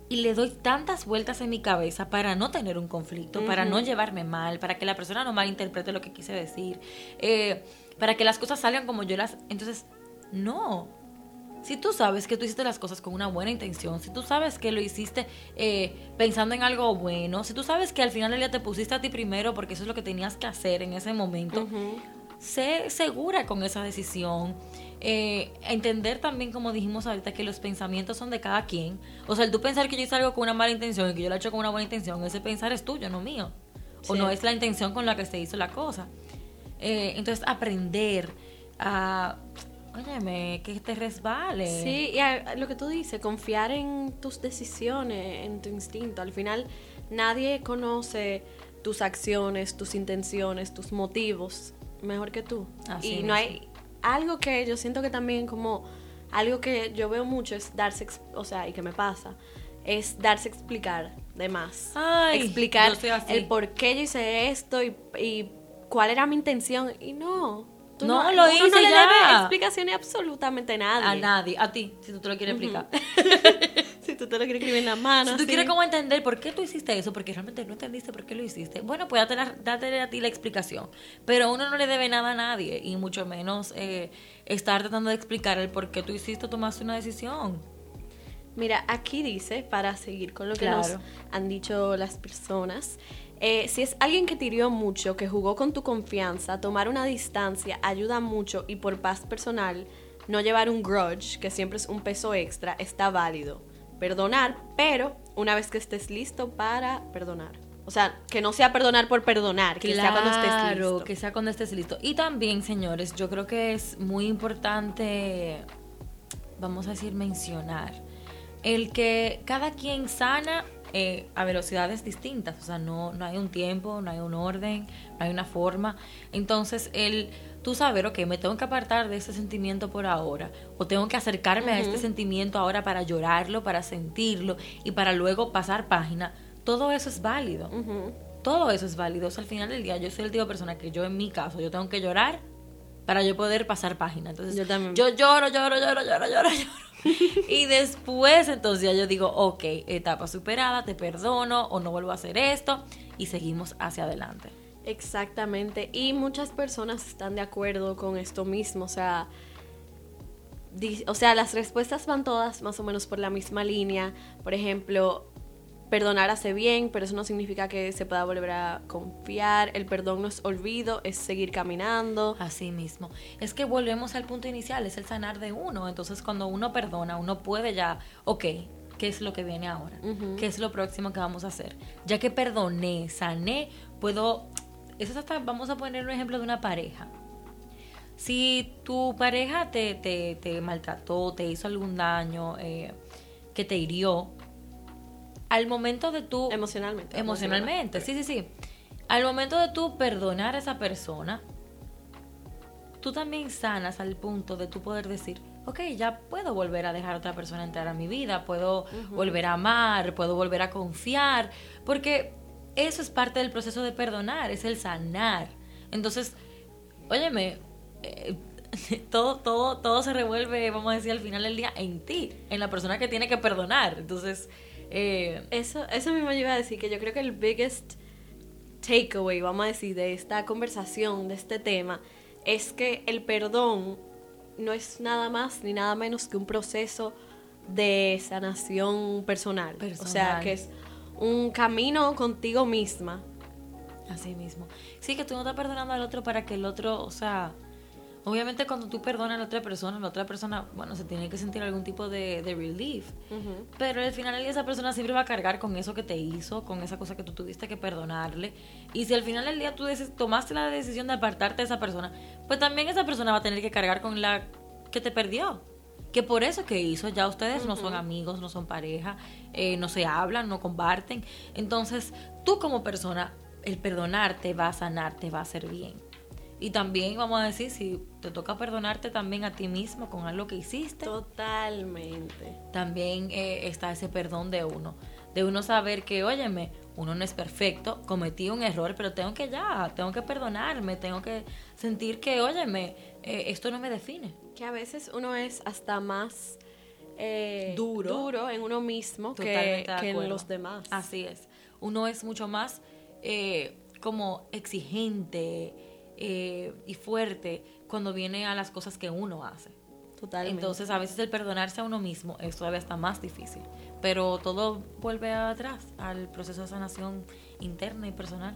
Y le doy tantas vueltas en mi cabeza para no tener un conflicto, para no llevarme mal, para que la persona no malinterprete lo que quise decir, eh, para que las cosas salgan como yo las... Entonces, no, si tú sabes que tú hiciste las cosas con una buena intención, si tú sabes que lo hiciste eh, pensando en algo bueno, si tú sabes que al final del día te pusiste a ti primero porque eso es lo que tenías que hacer en ese momento, sé segura con esa decisión. Eh, entender también, como dijimos ahorita, que los pensamientos son de cada quien. O sea, el tú pensar que yo hice algo con una mala intención y que yo lo he hecho con una buena intención, ese pensar es tuyo, no mío. O no es la intención con la que se hizo la cosa. Eh, entonces, aprender a Óyeme, que te resbale. Sí, y lo que tú dices, confiar en tus decisiones, en tu instinto. Al final, nadie conoce tus acciones, tus intenciones, tus motivos mejor que tú. y no hay algo que yo siento que también como algo que yo veo mucho es darse, o sea, y que me pasa, es darse explicar de más. explicar el por qué yo hice esto y, y cuál era mi intención. Y no, no, lo hice no le debe explicaciones absolutamente a nadie. A nadie, a ti, si tú te lo quieres explicar. si tú te lo quieres escribir en la mano. Si tú quieres como entender por qué tú hiciste eso, porque realmente no entendiste por qué lo hiciste, bueno, pues date, a ti la explicación. Pero uno no le debe nada a nadie, y mucho menos eh, estar tratando de explicar el por qué tú hiciste o tomaste una decisión. Mira, aquí dice, para seguir con lo que nos han dicho las personas, eh, si es alguien que te hirió mucho, que jugó con tu confianza, tomar una distancia ayuda mucho y por paz personal, no llevar un grudge, que siempre es un peso extra, está válido. Perdonar, pero una vez que estés listo para perdonar. O sea, que no sea perdonar por perdonar, que sea cuando estés listo. que sea cuando estés listo. Y también, señores, yo creo que es muy importante, vamos a decir, mencionar el que cada quien sana eh, a velocidades distintas, o sea, no, no hay un tiempo, no hay un orden, no hay una forma. Entonces, el tú saber, ok, me tengo que apartar de ese sentimiento por ahora, o tengo que acercarme a este sentimiento ahora para llorarlo, para sentirlo y para luego pasar página, todo eso es válido. Todo eso es válido. O sea, al final del día, yo soy el tipo de persona que yo, en mi caso, yo tengo que llorar para yo poder pasar página. Entonces, yo, también. yo lloro, lloro, lloro, lloro, lloro, lloro y después entonces ya yo digo, ok, etapa superada, te perdono o no vuelvo a hacer esto y seguimos hacia adelante. Exactamente. Y muchas personas están de acuerdo con esto mismo. O sea, o sea, las respuestas van todas más o menos por la misma línea. Por ejemplo, perdonar hace bien, pero eso no significa que se pueda volver a confiar. El perdón no es olvido, es seguir caminando. Así mismo. Es que volvemos al punto inicial, es el sanar de uno. Entonces, cuando uno perdona, uno puede ya, ok, ¿qué es lo que viene ahora? ¿Qué es lo próximo que vamos a hacer? Ya que perdoné, sané, puedo... Eso es hasta, vamos a poner un ejemplo de una pareja. Si tu pareja te, te, te maltrató, te hizo algún daño, eh, que te hirió, al momento de tú... Emocionalmente. Emocionalmente, sí, sí, sí. Al momento de tú perdonar a esa persona, tú también sanas al punto de tú poder decir, ok, ya puedo volver a dejar a otra persona entrar a mi vida, puedo volver a amar, puedo volver a confiar, porque eso es parte del proceso de perdonar, es el sanar. Entonces, óyeme, eh, todo, todo, todo se revuelve, vamos a decir, al final del día en ti, en la persona que tiene que perdonar. Entonces, eh, eso, eso mismo yo iba a decir, que yo creo que el biggest takeaway, vamos a decir, de esta conversación, de este tema, es que el perdón no es nada más ni nada menos que un proceso de sanación personal. personal. O sea, que es un camino contigo misma. Así mismo. Sí, que tú no estás perdonando al otro para que el otro, o sea, Obviamente cuando tú perdonas a la otra persona, la otra persona, bueno, se tiene que sentir algún tipo de, relief. Pero al final esa persona siempre va a cargar con eso que te hizo, con esa cosa que tú tuviste que perdonarle. Y si al final del día tú tomaste la decisión de apartarte de esa persona, pues también esa persona va a tener que cargar con la que te perdió. Que por eso que hizo, ya ustedes no son amigos, no son pareja, eh, no se hablan, no comparten. Entonces, tú como persona, el perdonarte va a sanarte, va a hacer bien. Y también vamos a decir, si te toca perdonarte también a ti mismo con algo que hiciste. Totalmente. También eh, está ese perdón de uno. De uno saber que, óyeme, uno no es perfecto, cometí un error, pero tengo que ya, tengo que perdonarme, tengo que sentir que, óyeme, eh, esto no me define. Que a veces uno es hasta más eh, Duro. duro en uno mismo que, que en los demás. Así es. Uno es mucho más eh, como exigente y fuerte cuando viene a las cosas que uno hace. Totalmente. Entonces, a veces el perdonarse a uno mismo es todavía está más difícil. Pero todo vuelve atrás al proceso de sanación interna y personal.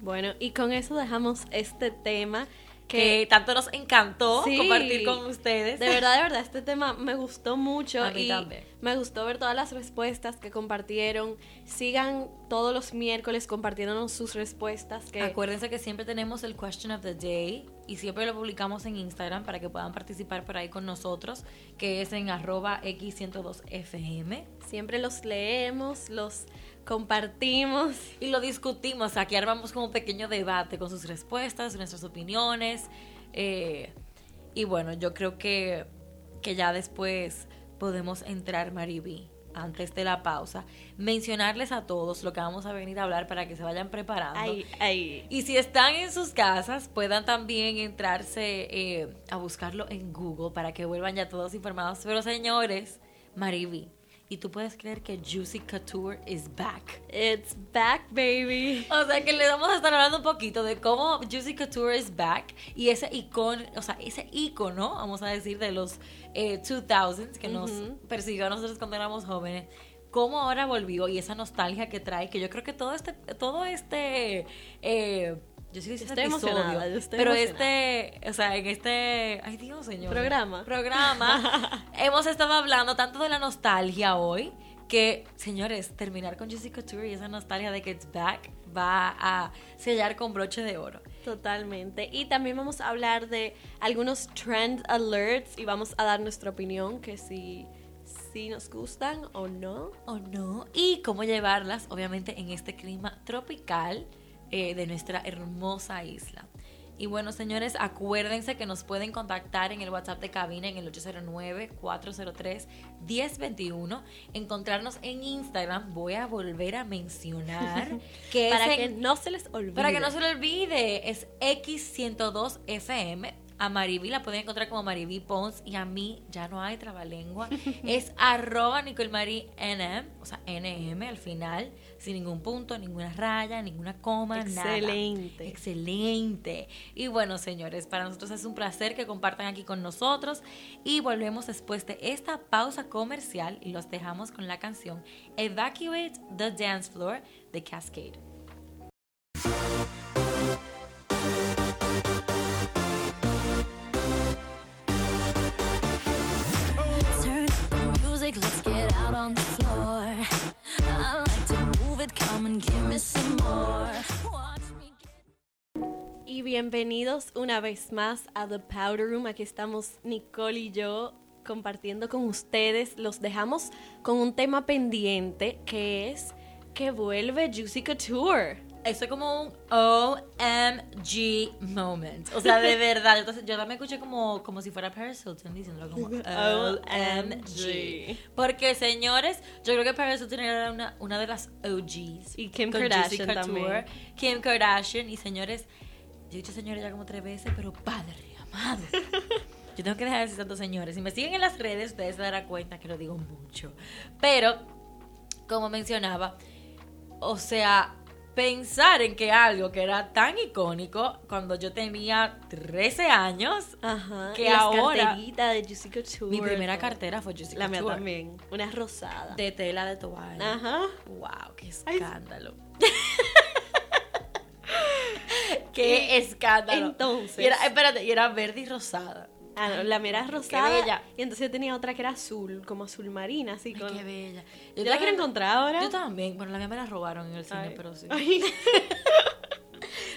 bueno, y con eso dejamos este tema Que que tanto nos encantó Sí. compartir con ustedes. de verdad, de verdad, este tema me gustó mucho A mí y también. Me gustó ver todas las respuestas que compartieron. Sigan todos los miércoles compartiéndonos sus respuestas que Acuérdense que siempre tenemos el question of the day y siempre lo publicamos en Instagram para que puedan participar por ahí con nosotros, que es en arroba x102fm. siempre los leemos, los compartimos. Y lo discutimos, aquí armamos como un pequeño debate con sus respuestas, nuestras opiniones. eh, y bueno, yo creo que, que ya después podemos entrar, Mariby, antes de la pausa, mencionarles a todos lo que vamos a venir a hablar para que se vayan preparando. Ay, ay. Y si están en sus casas, puedan también entrarse eh, a buscarlo en Google para que vuelvan ya todos informados. Pero señores, Mariby, ¿y tú puedes creer que Juicy Couture is back? It's back, baby. O sea que le vamos a estar hablando un poquito de cómo Juicy Couture is back y ese icono, o sea, ese icono, vamos a decir, de los eh, 2000s que nos persiguió a nosotros cuando éramos jóvenes. Cómo ahora volvió y esa nostalgia que trae, que yo creo que todo este, todo este, eh, yo sí Estoy emocionada, yo estoy pero emocionada. este, o sea, en este, ay Dios señor, Programa. programa, hemos estado hablando tanto de la nostalgia hoy que, señores, terminar con Juicy Couture y esa nostalgia de que it's back va a sellar con broche de oro. Totalmente. Y también vamos a hablar de algunos trend alerts y vamos a dar nuestra opinión, que si, si nos gustan o no. ¿O no? Y cómo llevarlas, obviamente, en este clima tropical eh, de nuestra hermosa isla. Y bueno, señores, acuérdense que nos pueden contactar en el WhatsApp de cabina en el 809-403-1021. Encontrarnos en Instagram. Voy a volver a mencionar que Para es que en- no se les olvide. Para que no se lo olvide, es X102FM. A Mariví la pueden encontrar como Mariví Pons y a mí ya no hay trabalengua. es arroba Nicole Marie NM, o sea, NM al final, sin ningún punto, ninguna raya, ninguna coma, nada. Excelente. Excelente. Y bueno, señores, para nosotros es un placer que compartan aquí con nosotros y volvemos después de esta pausa comercial y los dejamos con la canción Evacuate the Dance Floor de Cascade. Y bienvenidos una vez más a The Powder Room. Aquí estamos Nicole y yo compartiendo con ustedes. Los dejamos con un tema pendiente que es que vuelve Juicy Couture. Eso es como un OMG moment. O sea, de verdad. Entonces, yo también escuché como, como si fuera Paris Hilton diciéndolo como OMG. Porque, señores, yo creo que Paris Hilton era una, una de las OGs. Y Kim Kardashian Couture, también. Kim Kardashian. Y, señores, yo he dicho señores ya como tres veces, pero padre, amado. Yo tengo que dejar de decir tantos señores. Si me siguen en las redes, ustedes se darán cuenta que lo digo mucho. Pero, como mencionaba, o sea, pensar en que algo que era tan icónico cuando yo tenía 13 años, Ajá. Que las ahora- de Juicy Couture. mi primera cartera fue Juicy La mía Couture, también. Una rosada. De tela de toalla. Ajá. Wow, qué escándalo. qué escándalo. Entonces- Y era, espérate, y era verde y rosada. Ah, la mía era Qué rosada. bella. Y entonces yo tenía otra que era azul, como azul marina, así Ay, con. qué bella. Yo la también- quiero encontrar ahora. Yo también. Bueno, la mía me la robaron en el cine, Ay. pero sí. Ay.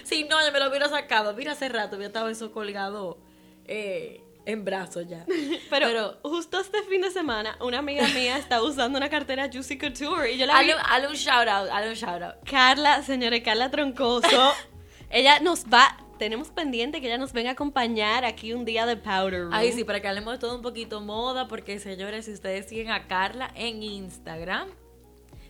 Sí, no, yo me lo hubiera sacado. Mira, hace rato había estado eso colgado eh, en brazos ya. Pero, Pero- justo este fin de semana, una amiga mía está usando una cartera Juicy Couture y yo la vi. Hazle un shout out, hazle un shout out. Carla, señores, Carla Troncoso. ella nos va, tenemos pendiente que ella nos venga a acompañar aquí un día de Powder Room. Ahí sí, para que hablemos de todo un poquito moda, porque señores, si ustedes siguen a Carla en Instagram,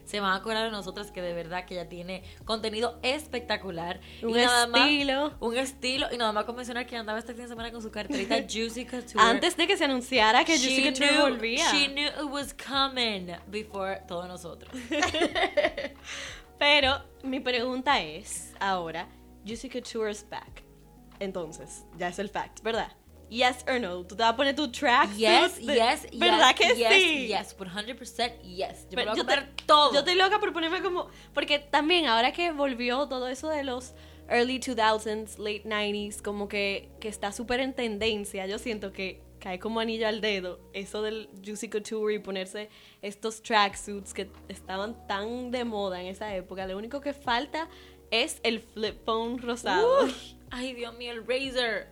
se van a acordar de nosotras que de verdad que ella tiene contenido espectacular. Un Y nada más- estilo. un estilo. Y nada más con mencionar que andaba este fin de semana con su carterita Juicy Couture. Antes de que se anunciara que She Juicy Couture knew- volvía. She knew it was coming before todos nosotros. Pero mi pregunta es ahora, Juicy Couture is back. Entonces, ya es el fact, ¿verdad? Yes or no. Tú te vas a poner tu track. Yes, de- yes, ¿Verdad yes, que yes, sí? Yes, 100% yes. Yo me Pero lo voy a yo te- todo. Yo estoy loca por ponerme como. Porque también, ahora que volvió todo eso de los early 2000s, late 90s, como que, que está súper en tendencia, yo siento que cae como anillo al dedo eso del Juicy Couture y ponerse estos tracksuits que estaban tan de moda en esa época. Lo único que falta es el flip phone rosado. Ay, Dios mío, el Razer.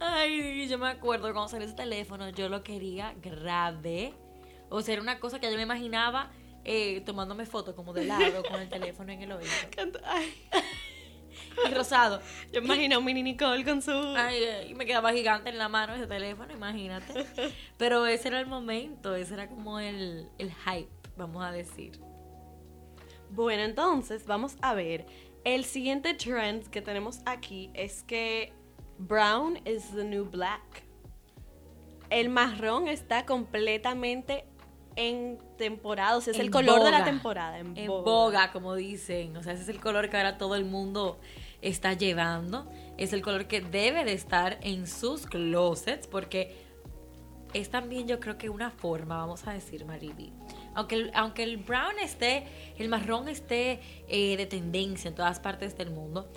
ay, yo me acuerdo cuando salió ese teléfono, yo lo quería grave. O sea, era una cosa que yo me imaginaba eh, tomándome fotos como de lado con el teléfono en el oído. Ay, Y rosado. yo imagino a un mini Nicole con su. Ay, eh, y me quedaba gigante en la mano ese teléfono, imagínate. Pero ese era el momento, ese era como el, el hype, vamos a decir. Bueno, entonces vamos a ver. El siguiente trend que tenemos aquí es que brown is the new black. El marrón está completamente en temporada, o sea, es el En color de la boga. temporada. En, En boga. boga, como dicen. O sea, ese es el color que ahora todo el mundo está llevando. Es el color que debe de estar en sus closets porque es también yo creo que una forma, vamos a decir, Mariby. Aunque el, aunque el brown esté, el marrón esté eh, de tendencia en todas partes del mundo,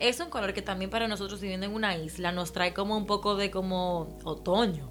es un color que también para nosotros viviendo en una isla nos trae como un poco de como otoño.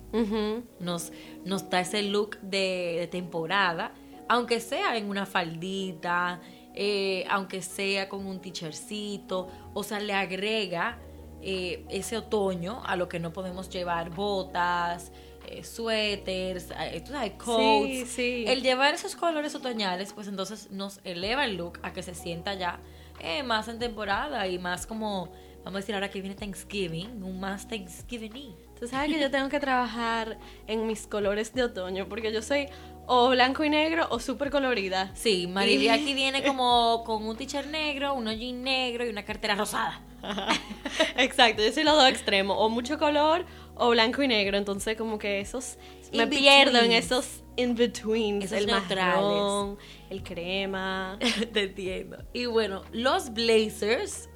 Nos, nos da ese look de, de temporada, aunque sea en una faldita, eh, aunque sea con un t-shirtcito, o sea, le agrega eh, ese otoño a lo que no podemos llevar botas, eh, suéteres, eh, tú sabes, coats. Sí, sí. El llevar esos colores otoñales, pues entonces nos eleva el look a que se sienta ya eh, más en temporada y más como, vamos a decir ahora que viene Thanksgiving, un más Thanksgiving. Tú sabes que yo tengo que trabajar en mis colores de otoño porque yo soy o blanco y negro o súper colorida. Sí, Mariby aquí viene como con un t-shirt negro, un jean negro y una cartera rosada. Exacto, yo soy los dos extremos, o mucho color o blanco y negro, entonces como que esos me pierdo en esos in-betweens, Esos el marrón, el crema. Te entiendo. Y bueno, los blazers,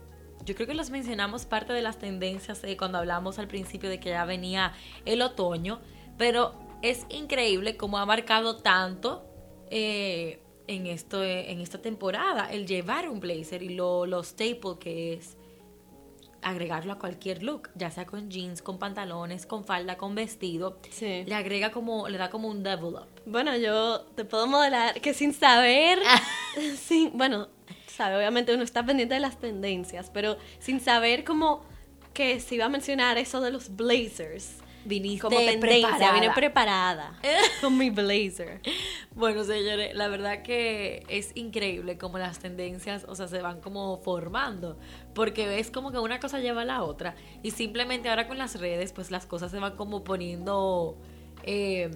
yo creo que los mencionamos parte de las tendencias eh, cuando hablamos al principio de que ya venía el otoño, pero es increíble cómo ha marcado tanto eh, en, esto, en esta temporada el llevar un blazer y lo, lo staple que es agregarlo a cualquier look, ya sea con jeans, con pantalones, con falda, con vestido. Sí. Le agrega como, le da como un level up. Bueno, yo te puedo modelar que sin saber, sin, bueno, sabe, obviamente uno está pendiente de las tendencias, pero sin saber como que se iba a mencionar eso de los blazers. Viniste Como tendencia, preparada. vine preparada con mi blazer. Bueno, señores, la verdad que es increíble como las tendencias, o sea, se van como formando, porque ves como que una cosa lleva a la otra y simplemente ahora con las redes, pues las cosas se van como poniendo eh,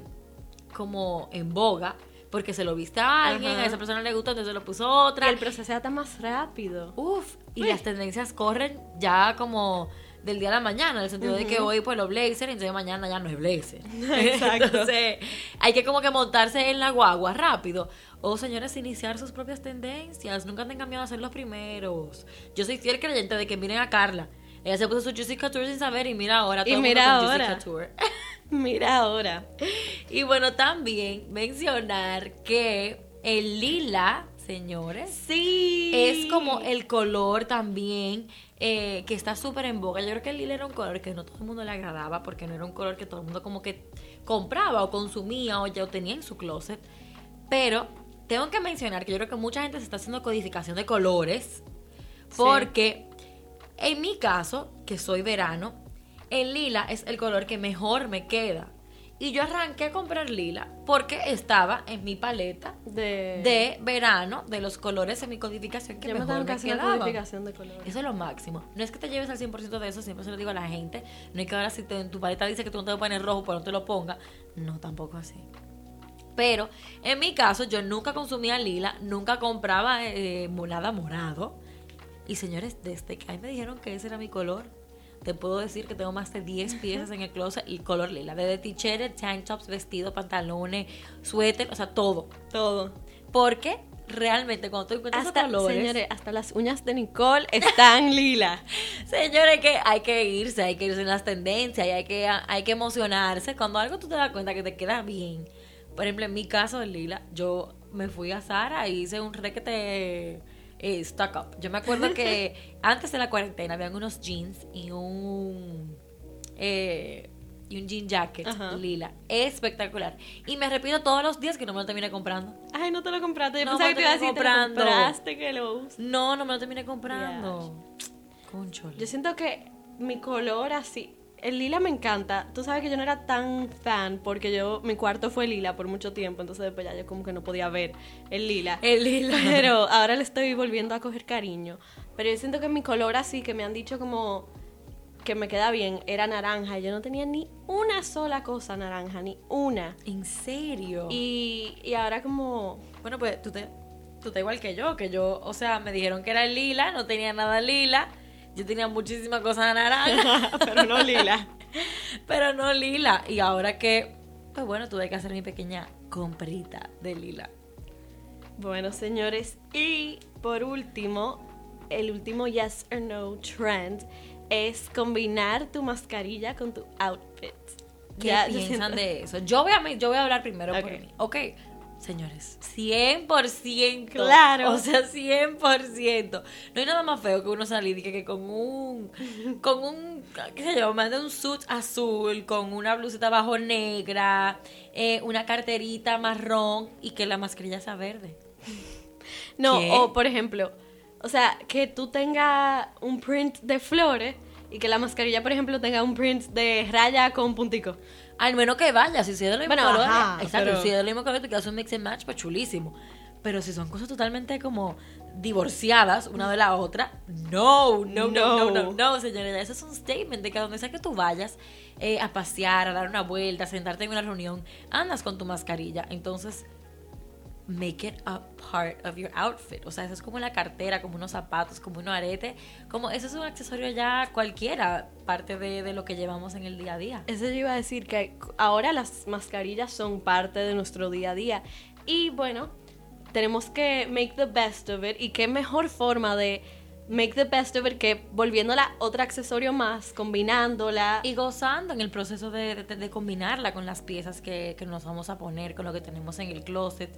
como en boga, porque se lo viste a alguien, Ajá. a esa persona le gustó, entonces lo puso otra. Y el proceso está más rápido. Uf, y las tendencias corren ya como del día a la mañana, en el sentido de que hoy pues los blazer, entonces mañana ya no es blazer. Exacto. Entonces, hay que como que montarse en la guagua rápido. O señores, iniciar sus propias tendencias. Nunca tengan miedo a ser los primeros. Yo soy fiel creyente de que miren a Carla. Ella se puso su Juicy Couture sin saber y mira ahora todo Y mira ahora. Mira ahora. Y bueno, también mencionar que el lila, señores, Sí. es como el color también eh, que está súper en boga. Yo creo que el lila era un color que no todo el mundo le agradaba porque no era un color que todo el mundo como que compraba o consumía o ya tenía en su closet. Pero tengo que mencionar que yo creo que mucha gente se está haciendo codificación de colores porque en mi caso, que soy verano, el lila es el color que mejor me queda. Y yo arranqué a comprar lila porque estaba en mi paleta de, de verano de los colores en mi codificación que Yo me mejor tengo me que hacer una quedaban. codificación de colores. Eso es lo máximo. No es que te lleves al 100% de eso, siempre se lo digo a la gente. No es que ahora si te- en tu paleta dice que tú no te pones rojo, pues no te lo pongas. No, tampoco así. Pero en mi caso, yo nunca consumía lila, nunca compraba eh, nada morado. Y señores, desde que ahí me dijeron que ese era mi color, te puedo decir que tengo más de 10 piezas en el closet y color lila. Desde t-shirt, tank tops, vestidos, pantalones, suéter, o sea, todo. Todo. Porque realmente cuando tú encuentras Hasta, esos colores... señores, hasta las uñas de Nicole están lila. Señores, que hay que irse, hay que irse en las tendencias, y hay que, hay que emocionarse. Cuando algo tú te das cuenta que te queda bien. Por ejemplo, en mi caso de Lila, yo me fui a Sara y hice un requete eh, stock up. Yo me acuerdo que antes de la cuarentena habían unos jeans y un eh, y un jean jacket Ajá. lila. Espectacular. Y me arrepiento todos los días que no me lo terminé comprando. Ay, no te lo compraste. Yo No, pensaba que te a te lo compraste, que lo usas. No, no me lo terminé comprando. Conchole. Yo siento que mi color así, el lila me encanta. Tú sabes que yo no era tan fan porque yo, mi cuarto fue lila por mucho tiempo, entonces después ya yo como que no podía ver el lila. El lila. Pero ahora le estoy volviendo a coger cariño. Pero yo siento que mi color así, que me han dicho como que me queda bien, era naranja. Y yo no tenía ni una sola cosa naranja, ni una. ¿En serio? Y, y ahora como... Bueno, pues tú te, tú te igual que yo, que yo, o sea, me dijeron que era lila, no tenía nada lila. Yo tenía muchísimas cosas naranja, pero no lila. pero no lila. Y ahora que, pues bueno, tuve que hacer mi pequeña comprita de lila. Bueno, señores, y por último, el último yes or no trend es combinar tu mascarilla con tu outfit. ¿Qué Ya, piensan de eso? Yo voy a, yo voy a hablar primero por mí. Ok, señores, 100%. Claro. O sea, 100%. No hay nada más feo que uno salir y que, que con un, con un, qué sé yo, más de un suit azul, con una blusita abajo negra, eh, una carterita marrón y que la mascarilla sea verde. No, ¿Qué? o por ejemplo, o sea, que tú tengas un print de flores y que la mascarilla, por ejemplo, tenga un print de raya con puntico. Al menos que vaya, si es de los mismos Bueno, colores. ajá, exacto, pero- si es de los mismos colores, te quedas un mix and match, pues chulísimo. Pero si son cosas totalmente como divorciadas una de la otra, no, no, no, no, no, No. no, señores. Eso es un statement de que a donde sea que tú vayas eh, a pasear, a dar una vuelta, a sentarte en una reunión, andas con tu mascarilla. Entonces, make it a part of your outfit. O sea, eso es como la cartera, como unos zapatos, como unos aretes. Como eso es un accesorio ya cualquiera, parte de, de lo que llevamos en el día a día. Eso yo iba a decir que ahora las mascarillas son parte de nuestro día a día. Y bueno, tenemos que make the best of it. Y qué mejor forma de make the best of it que volviéndola otro accesorio más, combinándola. Y gozando en el proceso de, de- de combinarla con las piezas que, que nos vamos a poner, con lo que tenemos en el closet.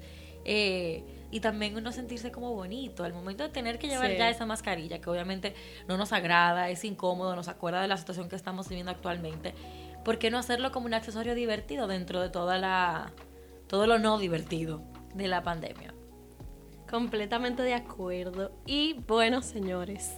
Eh, y también uno sentirse como bonito. Al momento de tener que llevar Sí. ya esa mascarilla, que obviamente no nos agrada, es incómodo, nos acuerda de la situación que estamos viviendo actualmente. ¿Por qué no hacerlo como un accesorio divertido dentro de toda la, todo lo no divertido de la pandemia? Completamente de acuerdo. Y bueno, señores.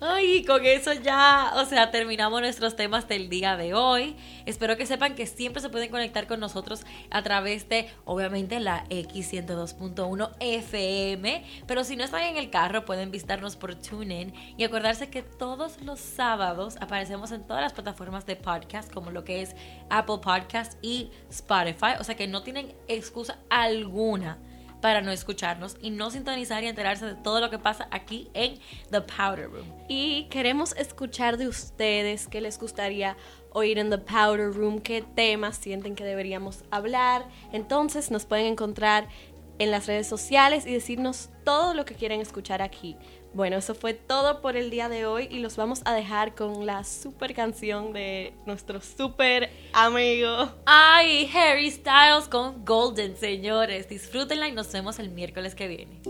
Ay, con eso ya, o sea, terminamos nuestros temas del día de hoy. Espero que sepan que siempre se pueden conectar con nosotros a través de, obviamente, la X102.1 FM. Pero si no están en el carro, pueden visitarnos por TuneIn y acordarse que todos los sábados aparecemos en todas las plataformas de podcast, como lo que es Apple Podcast y Spotify. O sea que no tienen excusa alguna para no escucharnos y no sintonizar y enterarse de todo lo que pasa aquí en The Powder Room. Y queremos escuchar de ustedes qué les gustaría oír en The Powder Room, qué temas sienten que deberíamos hablar. Entonces nos pueden encontrar en las redes sociales y decirnos todo lo que quieren escuchar aquí. Bueno, eso fue todo por el día de hoy y los vamos a dejar con la super canción de nuestro super amigo. Ay, Harry Styles con Golden, señores. Disfrútenla y nos vemos el miércoles que viene.